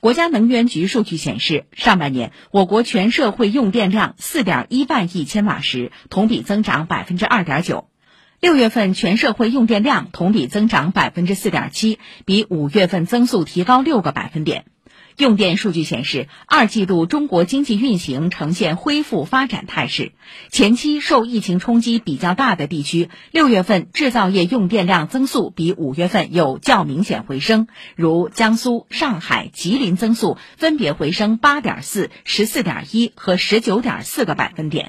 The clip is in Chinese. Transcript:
国家能源局数据显示，上半年我国全社会用电量四点一万亿千瓦时，同比增长百分之二点九。六月份全社会用电量同比增长百分之四点七，比五月份增速提高六个百分点。用电数据显示，二季度中国经济运行呈现恢复发展态势。前期受疫情冲击比较大的地区，六月份制造业用电量增速比五月份有较明显回升，如江苏、上海、吉林增速分别回升八点四、十四点一和十九点四个百分点。